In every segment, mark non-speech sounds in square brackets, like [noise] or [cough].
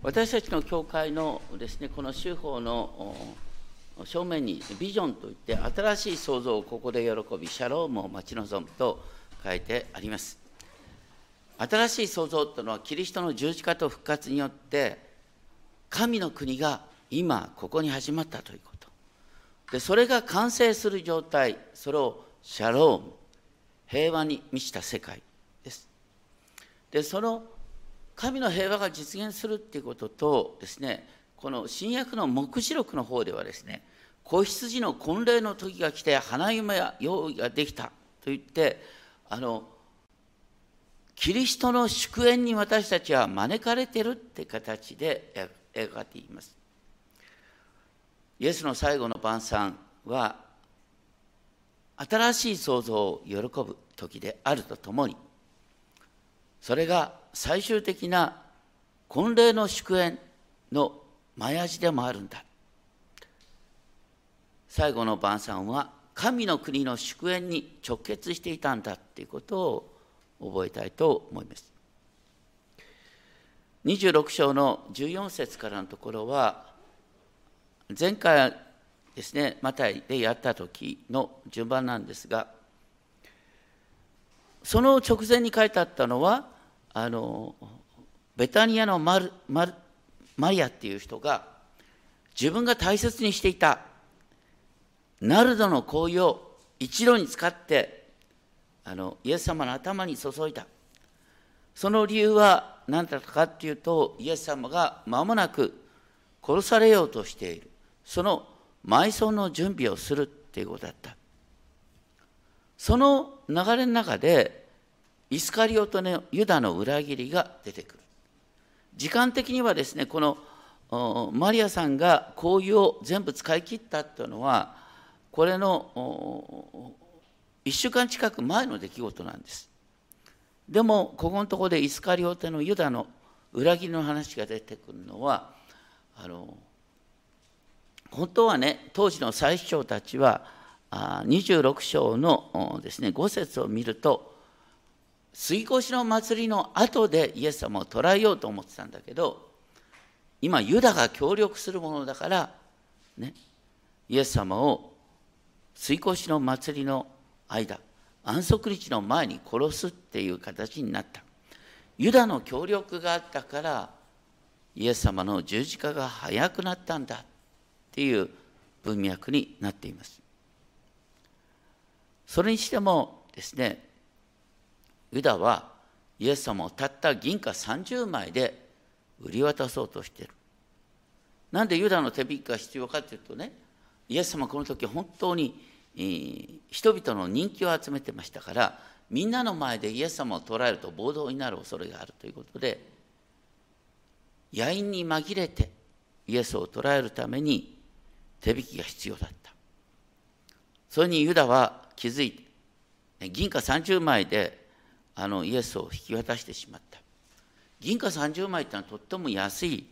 私たちの教会のですねこの修法の正面にビジョンといって新しい創造をここで喜びシャロームを待ち望むと書いてあります。新しい創造というのはキリストの十字架と復活によって神の国が今ここに始まったということ。でそれが完成する状態それをシャローム平和に満ちた世界です。でその神の平和が実現するっていうこととですねこの新約の黙示録の方ではですね子羊の婚礼の時が来て花嫁や用意ができたと言ってあのキリストの祝宴に私たちは招かれてるって形で描かれています。イエスの最後の晩餐は新しい創造を喜ぶ時であるとともにそれが最終的な婚礼の祝宴の前味でもあるんだ。最後の晩餐は神の国の祝宴に直結していたんだっていうことを覚えたいと思います。26章の14節からのところは前回ですねマタイでやった時の順番なんですがその直前に書いてあったのはあのベタニアのマルマルマリアっていう人が自分が大切にしていたナルドの香油を一度に使ってあのイエス様の頭に注いだ。その理由は何だったかっていうとイエス様が間もなく殺されようとしている。その埋葬の準備をするっていうことだった。その流れの中でイスカリオと、ね、ユダの裏切りが出てくる。時間的にはですねこのマリアさんが香油を全部使い切ったというのはこれの1週間近く前の出来事なんです。でもここのところでイスカリオテのユダの裏切りの話が出てくるのはあの本当はね当時の最首長たちは26章のですね5節を見ると杉越の祭りの後でイエス様を捕らえようと思ってたんだけど今ユダが協力するものだからねイエス様を杉越の祭りの間安息日の前に殺すっていう形になった。ユダの協力があったからイエス様の十字架が早くなったんだっていう文脈になっています。それにしてもですねユダはイエス様をたった銀貨30枚で売り渡そうとしている。なんでユダの手引きが必要かというとね、イエス様この時本当に、人々の人気を集めてましたから、みんなの前でイエス様を捕らえると暴動になる恐れがあるということで、野因に紛れてイエスを捕らえるために手引きが必要だった。それにユダは気づいて、銀貨30枚であのイエスを引き渡してしまった。銀貨30枚ってのはとっても安い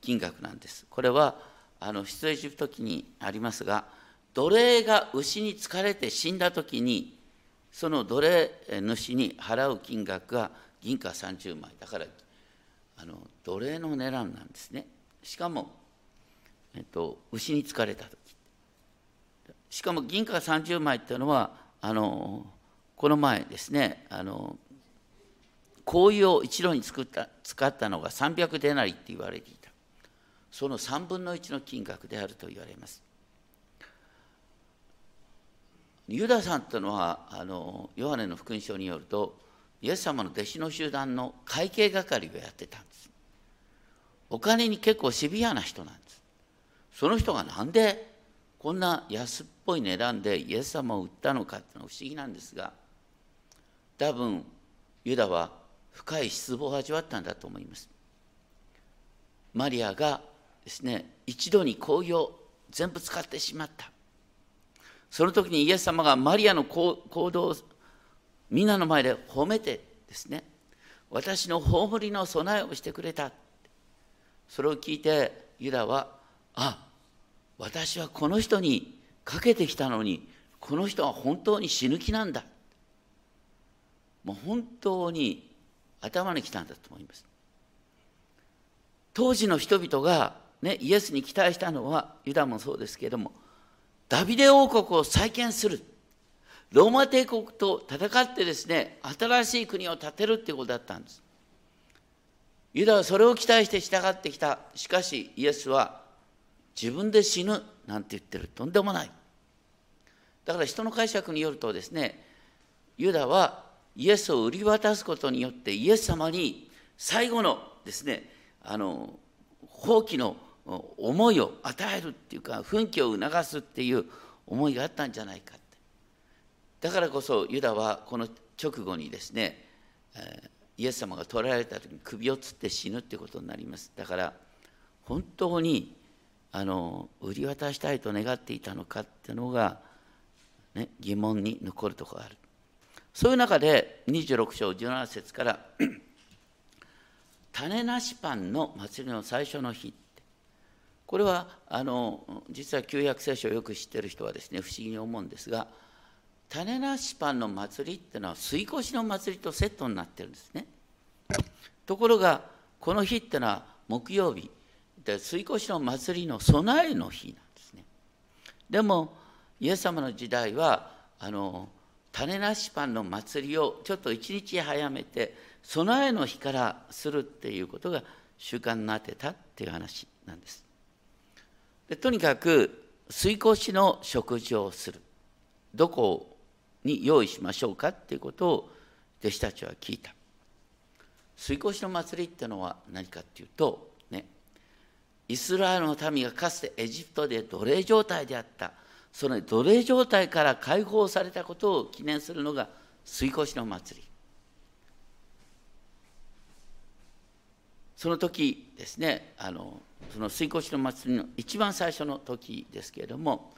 金額なんです。これはあの出エジプト記にありますが奴隷が牛に疲れて死んだ時にその奴隷主に払う金額が銀貨30枚。だからあの奴隷の値段なんですね。しかも、えっと、牛に疲れた時。しかも銀貨30枚っていうのはあのこの前ですねあの香油を一度に作った使ったのが300デナリって言われていた。その3分の1の金額であると言われます。ユダさんというのはあのヨハネの福音書によるとイエス様の弟子の集団の会計係をやってたんです。お金に結構シビアな人なんです。その人がなんでこんな安っぽい値段でイエス様を売ったのかっていうのは不思議なんですが多分ユダは深い失望を味わったんだと思います。マリアがですね一度に香油を全部使ってしまった。その時にイエス様がマリアの行動をみんなの前で褒めてですね私の葬りの備えをしてくれた。それを聞いてユダはあ私はこの人にかけてきたのにこの人は本当に死ぬ気なんだ。もう本当に頭にきたんだと思います。当時の人々が、ね、イエスに期待したのはユダもそうですけれどもダビデ王国を再建する。ローマ帝国と戦ってですね新しい国を建てるっていうことだったんです。ユダはそれを期待して従ってきた。しかしイエスは自分で死ぬなんて言ってる。とんでもない。だから人の解釈によるとですねユダはイエスを売り渡すことによってイエス様に最後のですねあの放棄の思いを与えるっていうか奮起を促すっていう思いがあったんじゃないかって。だからこそユダはこの直後にですね、イエス様が捕らえられた時に首をつって死ぬっていうことになります。だから本当にあの売り渡したいと願っていたのかっていうのが、ね、疑問に残るところがある。そういう中で26章17節から種なしパンの祭りの最初の日これはあの実は旧約聖書をよく知ってる人はですね不思議に思うんですが種なしパンの祭りっていうのは吸い越しの祭りとセットになってるんですね。ところがこの日っていうのは木曜日。で吸い越しの祭りの備えの日なんですね。でもイエス様の時代はあの種なしパンの祭りをちょっと一日早めて備えの日からす。るっていうことが習慣になってたっていう話なんです。でとにかく吸い越しの食事をす。るどこに用意しましょうかっていうことを弟子たちは聞いた吸い越しの祭りっていうのは何かっていうとねイスラエルの民がかつてエジプトで奴隷状態であったその奴隷状態から解放されたことを記念するのが吸い越の祭り。その時ですねあのその吸い越の祭りの一番最初の時ですけれども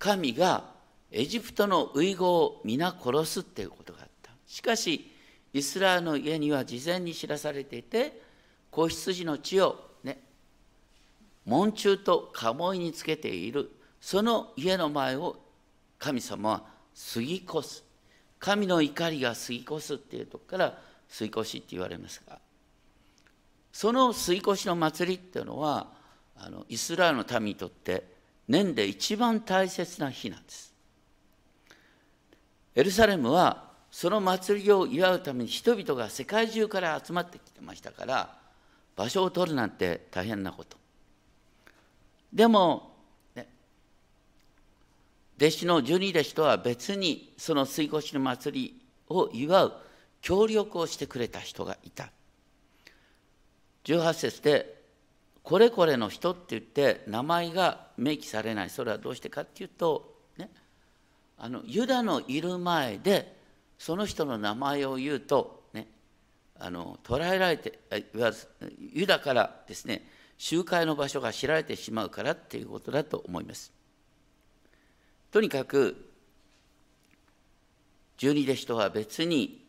神がエジプトの遺語を皆殺すっていうことがあった。しかしイスラエルの家には事前に知らされていて子羊の血をね門中と鴨居につけている。その家の前を神様は過ぎ越す。神の怒りが過ぎ越すっていうとこから過ぎ越しって言われますがその過ぎ越しの祭りっていうのはあのイスラエルの民にとって年で一番大切な日なんです。エルサレムはその祭りを祝うために人々が世界中から集まってきてましたから場所を取るなんて大変なこと。でも弟子の十二弟子とは別にその水越の祭りを祝う協力をしてくれた人がいた18節でこれこれの人って言って名前が明記されないそれはどうしてかっていうと、ね、あのユダのいる前でその人の名前を言うと、ね、あの捕らえられてユダからですね集会の場所が知られてしまうからっていうことだと思います。とにかく十二弟子とは別に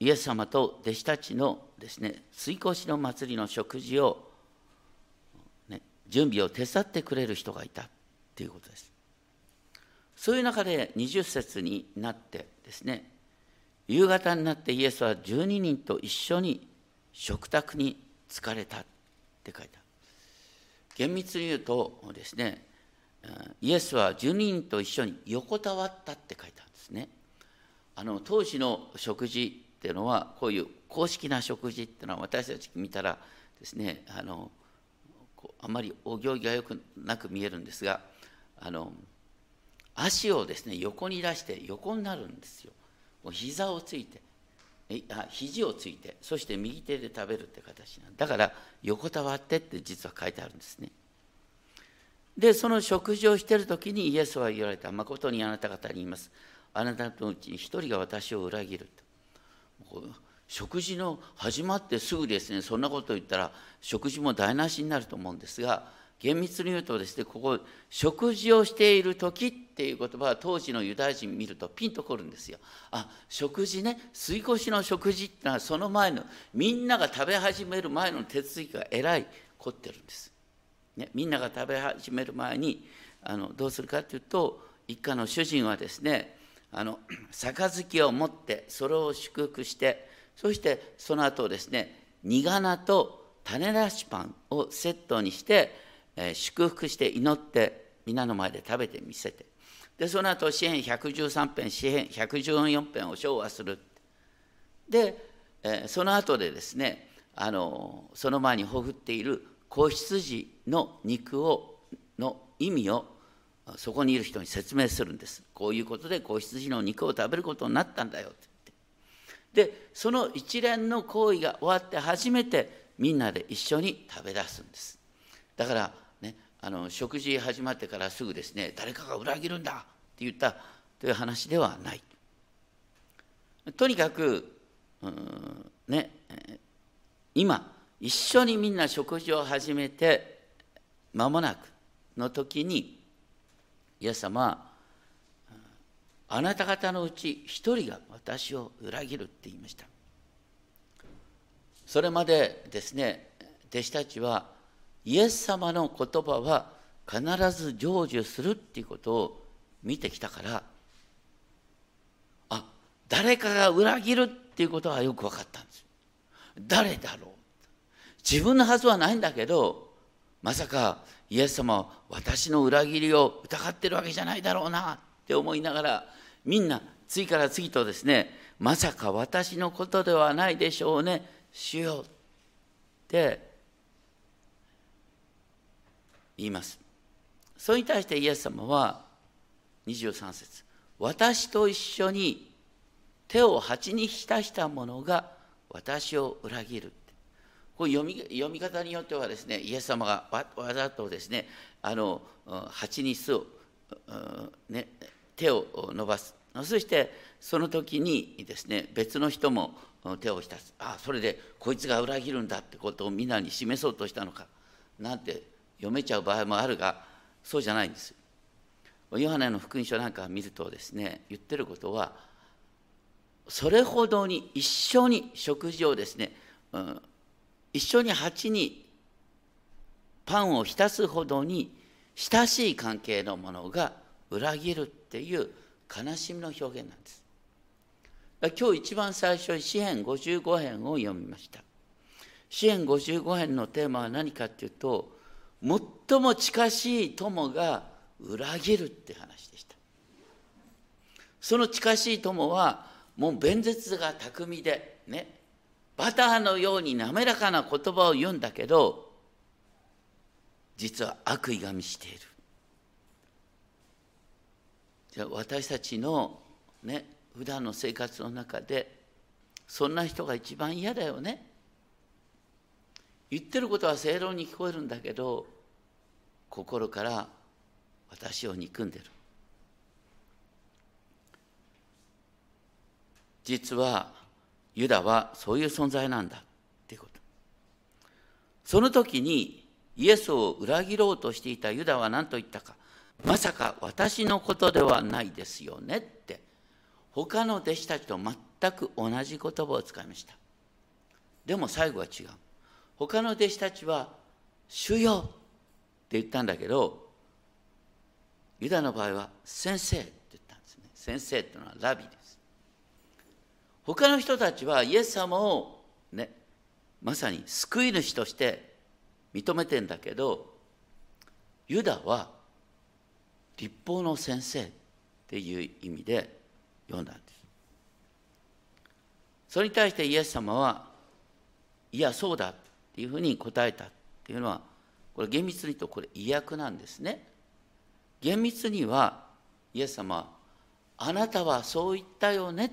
イエス様と弟子たちのですね水越しの祭りの食事を、ね、準備を手伝ってくれる人がいたということです。そういう中で20節になってですね夕方になってイエスは12人と一緒に食卓に疲れたって書いてある。厳密に言うとですねイエスは12人と一緒に横たわったって書いてあるんですね。あの当時の食事っていうのはこういう公式な食事っていうのは私たち見たらですねあのあまりお行儀がよくなく見えるんですがあの足をですね横に出して横になるんですよ。膝をついてあ肘をついてそして右手で食べるって形なんだから横たわってって実は書いてあるんですね。で、その食事をしている時にイエスは言われた。誠にあなた方に言います。あなたのうちに一人が私を裏切ると。食事の始まってすぐですね、そんなことを言ったら、食事も台無しになると思うんですが、厳密に言うとですね、ここ、食事をしている時っていう言葉は当時のユダヤ人見るとピンとくるんですよ。あ、食事ね、吸い越しの食事ってのはその前の、みんなが食べ始める前の手続きがえらい凝ってるんです。ね、みんなが食べ始める前にあのどうするかというと一家の主人はですねあの [clears throat] 杯を持ってそれを祝福してそしてその後ですね苦菜と種出しパンをセットにして、えー、祝福して祈って皆の前で食べてみせて。でその後詩編113編詩編114編を唱和する。で、えー、その後でですねあのその前にほふっている子羊の肉をの意味をそこにいる人に説明するんです。こういうことで子羊の肉を食べることになったんだよってって。でその一連の行為が終わって初めてみんなで一緒に食べ出すんです。だからねあの食事始まってからすぐですね誰かが裏切るんだって言ったという話ではない。とにかくうんね今一緒にみんな食事を始めて間もなくの時にイエス様あなた方のうち一人が私を裏切るって言いました。それまでですね弟子たちはイエス様の言葉は必ず成就するっていうことを見てきたからあ誰かが裏切るっていうことはよく分かったんです。誰だろう。自分のはずはないんだけどまさかイエス様は私の裏切りを疑ってるわけじゃないだろうなって思いながらみんな次から次とですねまさか私のことではないでしょうね主よって言います。それに対してイエス様は23節私と一緒に手を鉢に浸した者が私を裏切る」これ読み読み方によってはですねイエス様がわわざとですねあの鉢に巣を、ね、手を伸ばす。そしてその時にですね別の人も手を浸す。あそれでこいつが裏切るんだってことを皆に示そうとしたのかなんて読めちゃう場合もあるがそうじゃないんですヨハネの福音書なんか見るとですね言ってることはそれほどに一緒に食事をですね、うん、一緒に鉢にパンを浸すほどに親しい関係のものが裏切るっていう悲しみの表現なんです今日一番最初に詩編55編を読みました。詩編55編のテーマは何かっていうと、最も近しい友が裏切るって話でした。その近しい友は、もう弁舌が巧みで、ね、バターのように滑らかな言葉を言うんだけど、実は悪意が満ちている。じゃあ私たちのね、普段の生活の中でそんな人が一番嫌だよね言ってることは正論に聞こえるんだけど心から私を憎んでる実はユダはそういう存在なんだっていうこと。その時にイエスを裏切ろうとしていたユダは何と言ったか。まさか私のことではないですよねって。他の弟子たちと全く同じ言葉を使いました。でも最後は違う。他の弟子たちは「主よ」って言ったんだけどユダの場合は「先生」って言ったんですね。先生っていうのはラビで。他の人たちはイエス様をねまさに救い主として認めてんだけどユダは立法の先生っていう意味で読んだんです。それに対してイエス様は、いや、そうだっていうふうに答えたっていうのは、これ厳密に言うとこれ意訳なんですね。厳密には、イエス様は、あなたはそう言ったよね、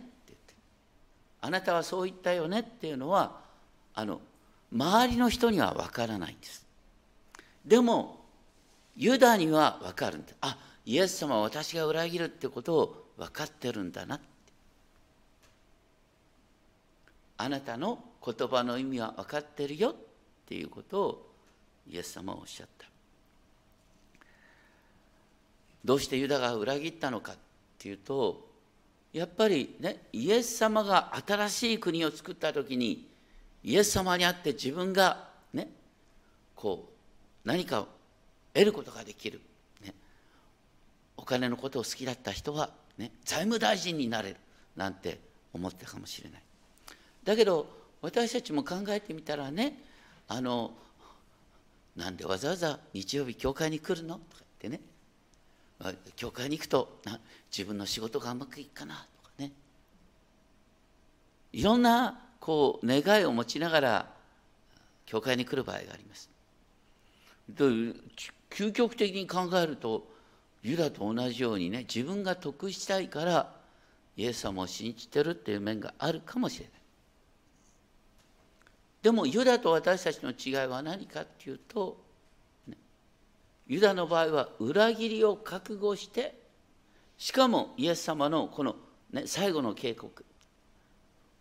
あなたはそう言ったよねっていうのは、あの、周りの人には分からないんです。でも、ユダには分かるんです。あ、イエス様は私が裏切るってことを分かってるんだなってあなたの言葉の意味は分かってるよっていうことをイエス様はおっしゃったどうしてユダが裏切ったのかっていうとやっぱりねイエス様が新しい国を作った時にイエス様にあって自分がねこう何かを得ることができる、ね、お金のことを好きだった人はね、財務大臣になれる。なんて思ったかもしれない。だけど私たちも考えてみたらねあのなんでわざわざ日曜日教会に来るの？とか言ってね。教会に行くと自分の仕事がうまくいくかなとかね。いろんなこう願いを持ちながら教会に来る場合があります。究極的に考えるとユダと同じようにね自分が得したいからイエス様を信じてるっていう面があるかもしれない。でもユダと私たちの違いは何かっていうと、ユダの場合は裏切りを覚悟してしかもイエス様のこの、ね、最後の警告。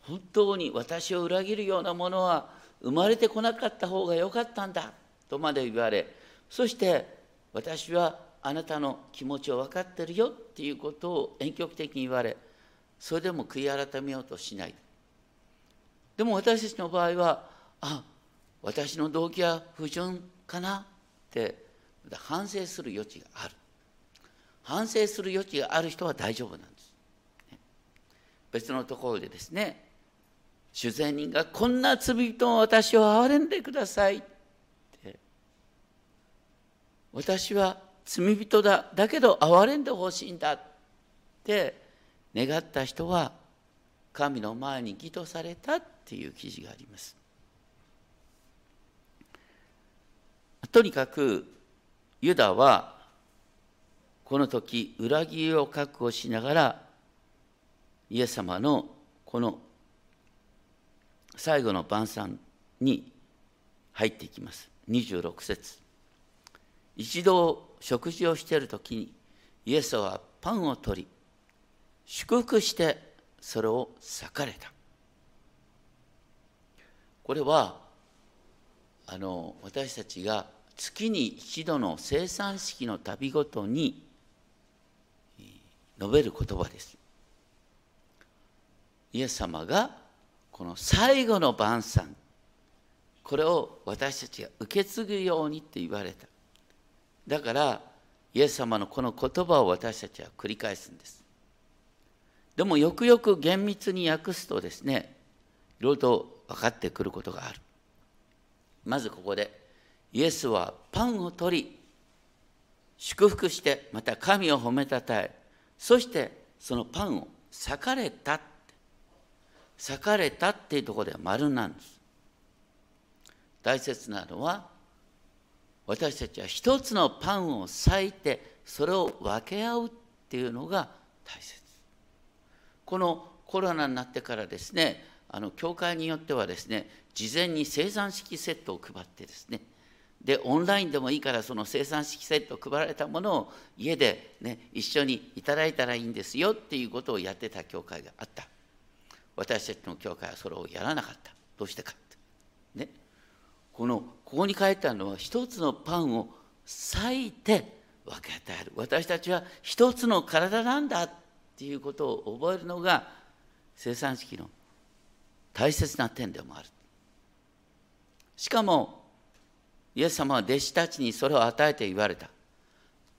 本当に私を裏切るようなものは生まれてこなかった方がよかったんだとまで言われそして私はあなたの気持ちを分かってるよっていうことを遠曲的に言われそれでも悔い改めようとしない。でも私たちの場合はあ私の動機は不純かなって反省する余地がある。反省する余地がある人は大丈夫なんです。別のところでですね主税人がこんな罪人を私を憐れんでくださいって。私は罪人だだけど憐れんでほしいんだって願った人は神の前に義とされたっていう記事があります。とにかくユダはこの時裏切りを確保しながらイエス様のこの最後の晩餐に入っていきます。26節。一度食事をしている時にイエスはパンを取り祝福してそれを裂かれた。これはあの私たちが月に一度の生産式の旅ごとに述べる言葉です。イエス様がこの最後の晩餐これを私たちが受け継ぐようにって言われた。だからイエス様のこの言葉を私たちは繰り返すんです。でもよくよく厳密に訳すとですねいろいろと分かってくることがある。まずここでイエスはパンを取り祝福してまた神を褒めたたえそしてそのパンを裂かれた裂かれたっていうところでは丸なんです。大切なのは私たちは一つのパンを裂いてそれを分け合うっていうのが大切。このコロナになってからですねあの教会によってはですね事前に生産式セットを配ってですねでオンラインでもいいからその生産式セット配られたものを家で、ね、一緒にいただいたらいいんですよっていうことをやってた教会があった。私たちの教会はそれをやらなかった。どうしてかね。このここに書いてあるのは一つのパンを裂いて分け与える。私たちは一つの体なんだっていうことを覚えるのが生産式の大切な点でもある。しかもイエス様は弟子たちにそれを与えて言われた。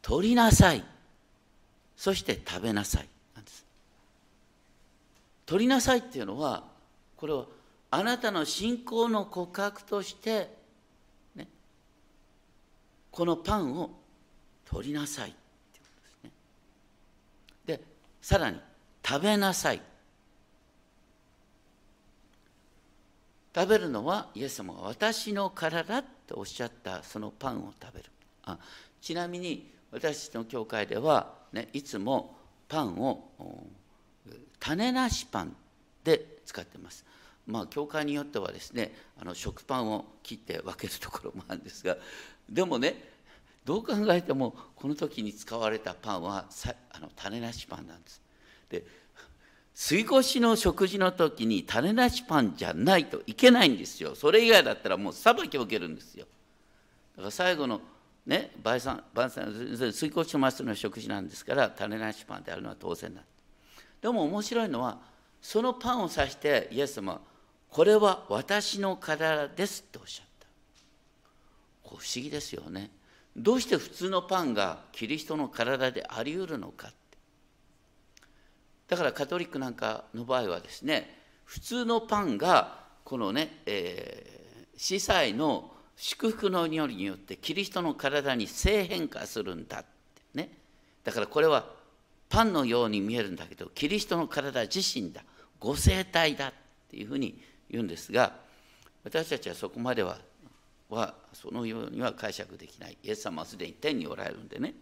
取りなさい。そして食べなさい。なんです。取りなさいっていうのは、これはあなたの信仰の告白として、ね、このパンを取りなさいってことですね。で、さらに食べなさい。食べるのはイエス様が私の体とおっしゃったそのパンを食べるあちなみに私たちの教会では、ね、いつもパンを種なしパンで使ってます。まあ、教会によってはですねあの食パンを切って分けるところもあるんですがでもねどう考えてもこの時に使われたパンはあの種なしパンなんです。で水越の食事の時に種なしパンじゃないといけないんですよ。それ以外だったらもう裁きを受けるんですよ。だから最後のね、晩餐、晩餐、水越しますの食事なんですから、種なしパンであるのは当然だ。でも面白いのは、そのパンを指してイエス様は、これは私の体ですっておっしゃった。不思議ですよね。どうして普通のパンがキリストの体であり得るのか。だからカトリックなんかの場合はですね普通のパンがこのね、え司祭の祝福の祈りによってキリストの体に性変化するんだってね。だからこれはパンのように見えるんだけどキリストの体自身だ。ご生体だっていうふうに言うんですが私たちはそこまでははそのようには解釈できない。イエス様はすでに天におられるんでね。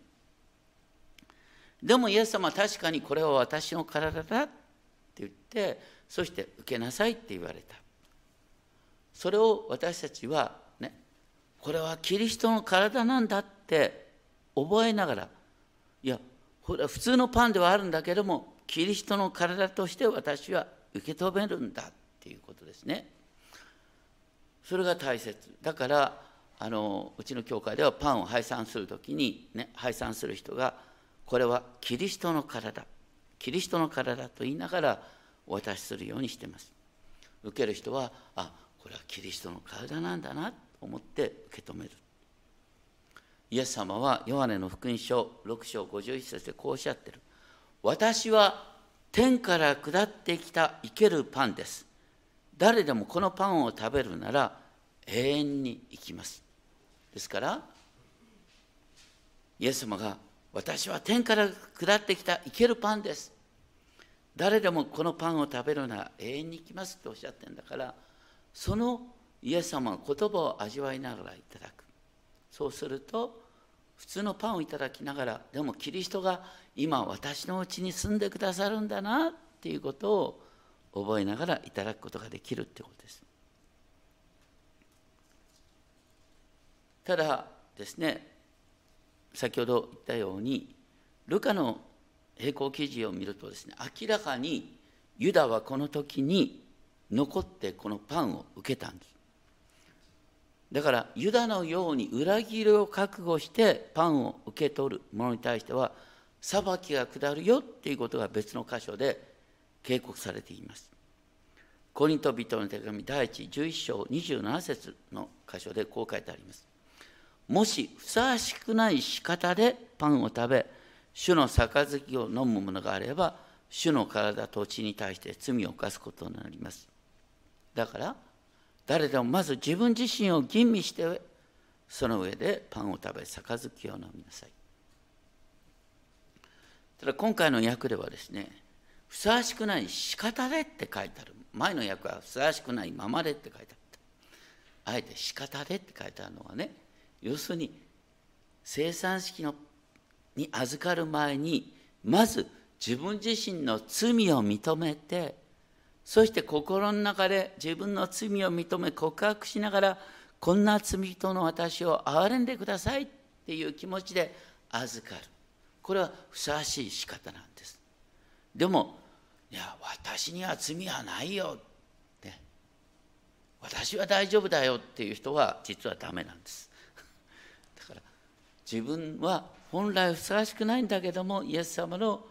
でもイエス様は確かにこれは私の体だって言ってそして受けなさいって言われたそれを私たちはねこれはキリストの体なんだって覚えながらいや普通のパンではあるんだけどもキリストの体として私は受け止めるんだっていうことですね。それが大切だからあのうちの教会ではパンを配散する時に、ね、配散する人がこれはキリストの体。キリストの体と言いながらお渡しするようにしてます。受ける人はあこれはキリストの体なんだなと思って受け止める。イエス様はヨハネの福音書6章51節でこうおっしゃってる。私は天から下ってきた生けるパンです。誰でもこのパンを食べるなら永遠に生きます。ですからイエス様が私は天から下ってきた生けるパンです誰でもこのパンを食べるなら永遠に生きますとおっしゃってるんだからそのイエス様の言葉を味わいながらいただくそうすると普通のパンをいただきながらでもキリストが今私のうちに住んでくださるんだなっていうことを覚えながらいただくことができるってことです。ただですね先ほど言ったようにルカの並行記事を見るとですね明らかにユダはこの時に残ってこのパンを受けたんですだからユダのように裏切りを覚悟してパンを受け取る者に対しては裁きが下るよっていうことが別の箇所で警告されています。コリント人の手紙第一11章27節の箇所でこう書いてあります。もしふさわしくない仕方でパンを食べ、主の杯を飲むものがあれば、主の体と血に対して罪を犯すことになります。だから、誰でもまず自分自身を吟味して、その上でパンを食べ、杯を飲みなさい。ただ今回の訳ではですね、ふさわしくない仕方でって書いてある前の訳はふさわしくないままでって書いてあったあえて仕方でって書いてあるのはね要するに生産式のに預かる前にまず自分自身の罪を認めてそして心の中で自分の罪を認め告白しながらこんな罪人の私を憐れんでくださいっていう気持ちで預かる。これはふさわしい仕方なんです。でもいや私には罪はないよって。私は大丈夫だよっていう人は実はダメなんです。自分は本来ふさわしくないんだけどもイエス様の、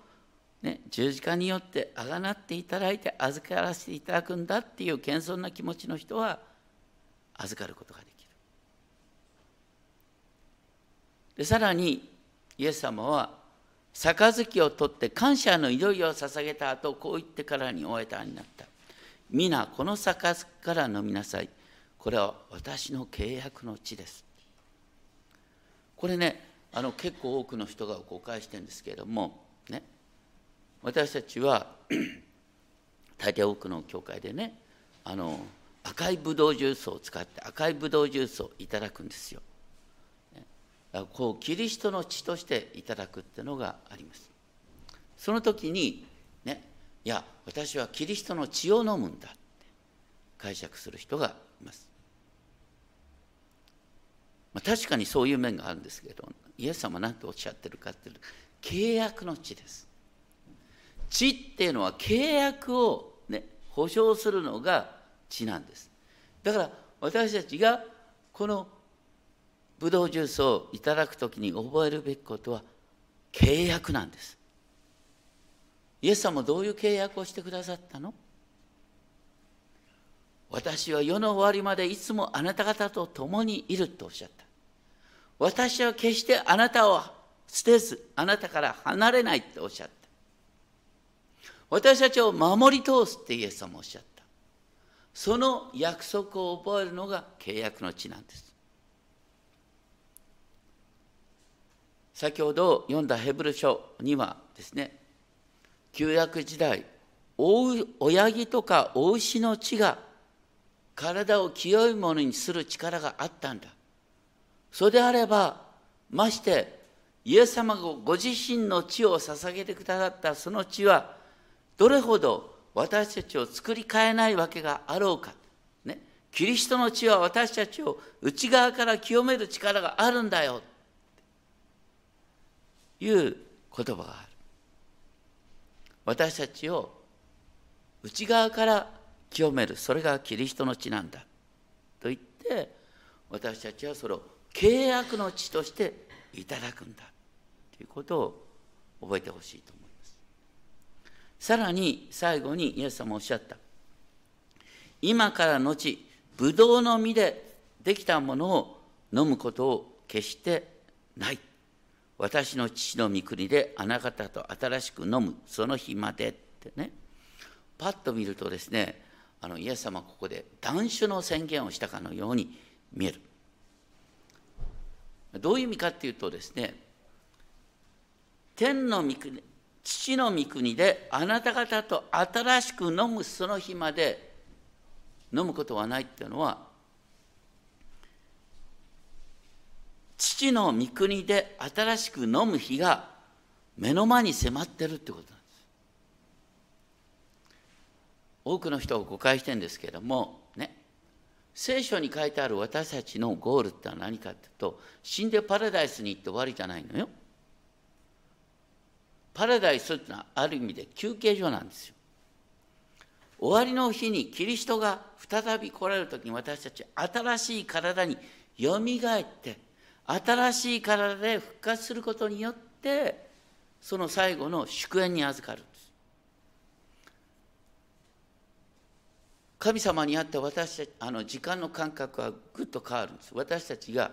ね、十字架によってあがなっていただいて預からせていただくんだっていう謙遜な気持ちの人は預かることができる。でさらにイエス様は杯を取って感謝の祈りを捧げた後こう言ってからに終えたになった。皆この杯から飲みなさい。これは私の契約の地です。これねあの結構多くの人が誤解してるんですけれどもね私たちは [clears throat] 大抵多くの教会でねあの赤いブドウジュースを使って赤いブドウジュースをいただくんですよ。こうキリストの血としていただくっていうのがあります。その時にねいや私はキリストの血を飲むんだって解釈する人がいます、まあ、確かにそういう面があるんですけどイエス様何ておっしゃってるかっていうと契約の血です。血っていうのは契約をね保証するのが血なんです。だから私たちがこのブドウジュースをいただく時に覚えるべきことは契約なんです。イエス様どういう契約をしてくださったの？私は世の終わりまでいつもあなた方と共にいるとおっしゃった。私は決してあなたを捨てずあなたから離れないっておっしゃった。私たちを守り通すってイエス様おっしゃった。その約束を覚えるのが契約の地なんです。先ほど読んだヘブル書にはですね旧約時代親木とかお牛の血が体を清いものにする力があったんだ。それであればましてイエス様がご自身の血を捧げてくださったその血はどれほど私たちを作り変えないわけがあろうか、ね、キリストの血は私たちを内側から清める力があるんだよ。いう言葉がある。私たちを内側から清める。それがキリストの血なんだ。と言って私たちはそれを契約の血としていただくんだ。ということを覚えてほしいと思います。さらに最後にイエス様おっしゃった。今から後ブドウの実でできたものを飲むことを決してない。私の父の御国であなたと新しく飲む。その日までってね。パッと見るとですねあのイエス様はここで断酒の宣言をしたかのように見える。どういう意味かっていうとですね天の御国父の御国であなた方と新しく飲むその日まで飲むことはないっていうのは父の御国で新しく飲む日が目の前に迫ってるってことなんです。多くの人が誤解してるんですけれどもね。聖書に書いてある私たちのゴールってのは何かっていうと死んでパラダイスに行って終わりじゃないのよ。パラダイスってのはある意味で休憩所なんですよ。終わりの日にキリストが再び来られる時に私たち新しい体によみがえって新しい体で復活することによってその最後の祝宴に預かるんです神様にあって私たちあの時間の感覚はぐっと変わるんです。私たちが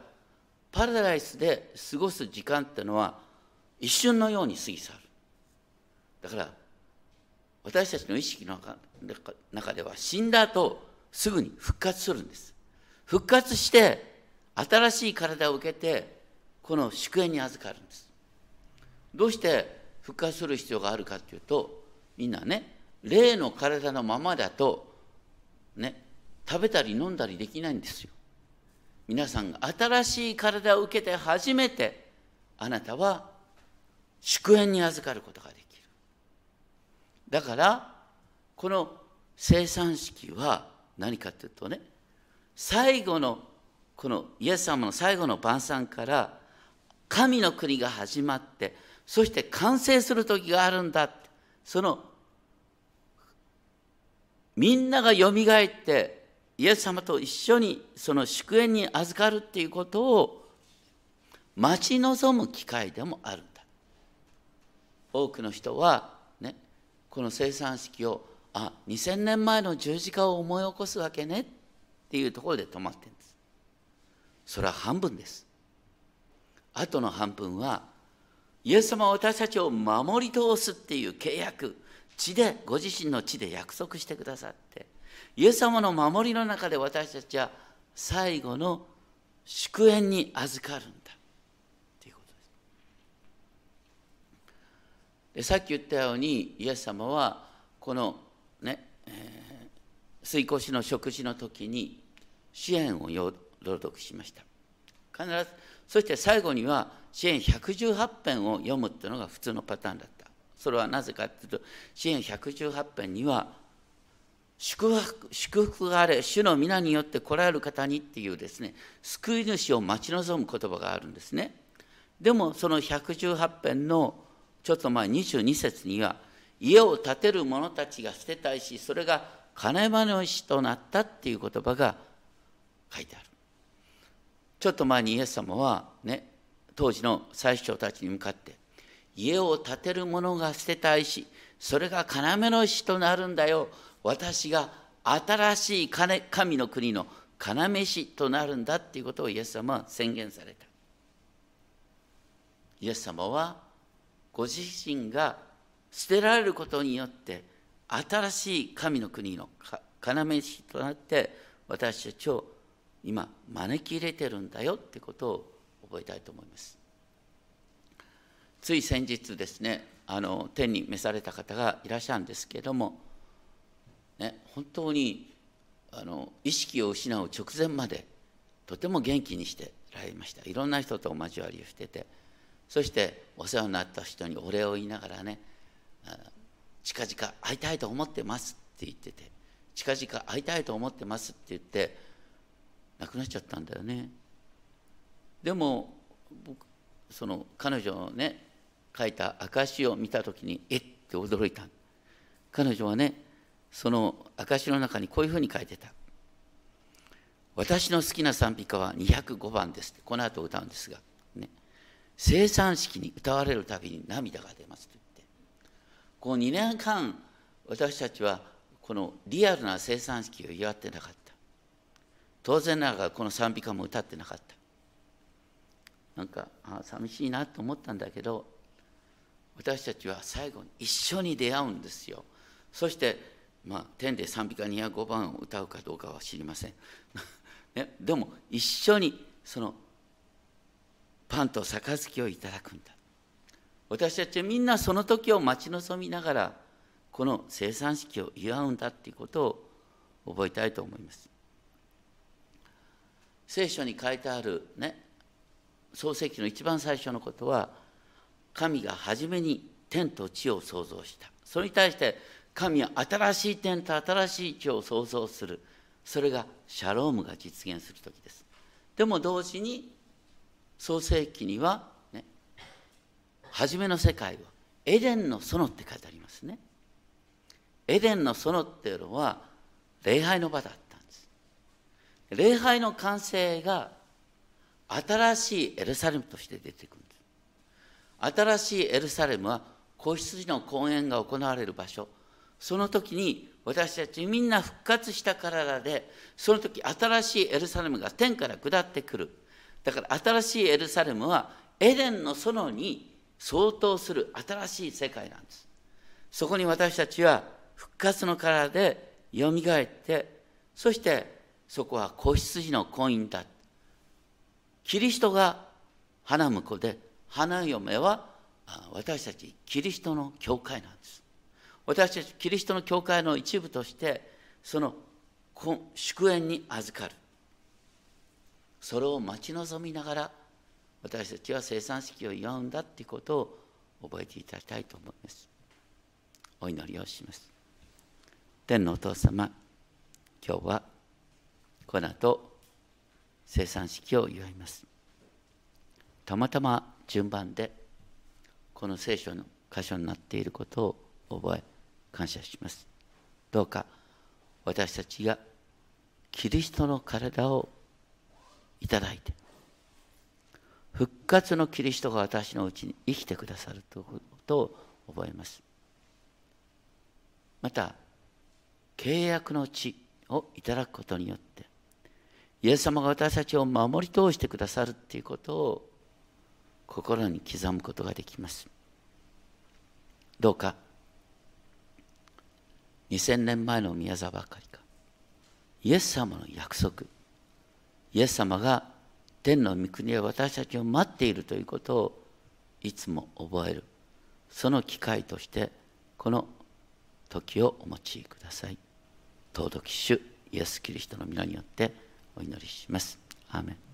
パラダイスで過ごす時間ってのは一瞬のように過ぎ去る。だから私たちの意識の中では死んだ後すぐに復活するんです。復活して新しい体を受けてこの祝宴に預かるんです。どうして復活する必要があるかっていうとみんなね霊の体のままだとね食べたり飲んだりできないんですよ。皆さんが新しい体を受けて初めてあなたは祝宴に預かることができる。だからこの生産式は何かというとね最後のこのイエス様の最後の晩餐から神の国が始まってそして完成する時があるんだそのみんながよみがえってイエス様と一緒にその祝宴に預かるっていうことを待ち望む機会でもあるんだ。多くの人はねこの生産式をあ2000年前の十字架を思い起こすわけねっていうところで止まってるんです。それは半分です。あとの半分はイエス様は私たちを守り通すっていう契約。地でご自身の地で約束してくださってイエス様の守りの中で私たちは最後の祝宴に預かるんだ。ということです。でさっき言ったようにイエス様はこのね、えー、水越しの食事の時に支援を朗読しました。必ずそして最後には支援118編を読むっていうのが普通のパターンだった。それはなぜかっていうと支援118編には祝福祝福があれ主の皆によって来られる方にっていうですね救い主を待ち望む言葉があるんですね。でもその118編のちょっと前22節には家を建てる者たちが捨てたいしそれが金間の石となったっていう言葉が書いてある。ちょっと前にイエス様はね当時の最初たちに向かって家を建てる者が捨てたいしそれが要の石となるんだよ。私が新しい神の国の要石となるんだっていうことをイエス様は宣言された。イエス様はご自身が捨てられることによって新しい神の国の要石となって私たちを今招き入れてるんだよってことを覚えたいと思います。つい先日ですねあの天に召された方がいらっしゃるんですけれども、ね、本当にあの意識を失う直前までとても元気にしてられました。いろんな人とお交わりをしててそしてお世話になった人にお礼を言いながらね近々会いたいと思ってますって言ってて近々会いたいと思ってますって言って亡くなっちゃったんだよね。でも僕その彼女のね書いた証を見た時にえって驚いた。彼女はねその証の中にこういうふうに書いてた私の好きな賛美歌は205番ですこの後歌うんですが、ね、生産式に歌われるたびに涙が出ますと言って。こう2年間私たちはこのリアルな生産式を祝ってなかった。当然ながらこの賛美歌も歌ってなかった。なんかあ寂しいなと思ったんだけど私たちは最後に一緒に出会うんですよ。そしてまあ天で賛美歌205番を歌うかどうかは知りません。[laughs] ね、でも一緒にそのパンと杯をいただくんだ。私たちはみんなその時を待ち望みながらこの生産式を祝うんだっていうことを覚えたいと思います。聖書に書いてあるね創世記の一番最初のことは神が初めに天と地を創造した。それに対して神は新しい天と新しい地を創造する。それがシャロームが実現する時です。でも同時に創世記には、ね、初めの世界はエデンの園って書いてありますね。エデンの園っていうのは礼拝の場だったんです。礼拝の完成が新しいエルサレムとして出てくる。新しいエルサレムは子羊の公演が行われる場所。その時に私たちみんな復活した体でその時新しいエルサレムが天から下ってくる。だから新しいエルサレムはエデンの園に相当する新しい世界なんです。そこに私たちは復活の体でよみがえってそしてそこは子羊の婚姻だ。キリストが花婿で花嫁は私たちキリストの教会なんです。私たちキリストの教会の一部としてその祝宴に預かる。それを待ち望みながら私たちは生産式を祝うんだということを覚えていただきたいと思います。お祈りをします。天のお父様今日はこの後生産式を祝います。たまたま順番でこの聖書の箇所になっていることを覚え感謝します。どうか私たちがキリストの体をいただいて復活のキリストが私のうちに生きてくださるということを覚えます。また契約の地をいただくことによってイエス様が私たちを守り通してくださるということを心に刻むことができます。どうか2000年前の宮沢ばかりかイエス様の約束イエス様が天の御国で私たちを待っているということをいつも覚えるその機会としてこの時をお持ちください。尊き主イエス・キリストの皆によってお祈りします。アーメン。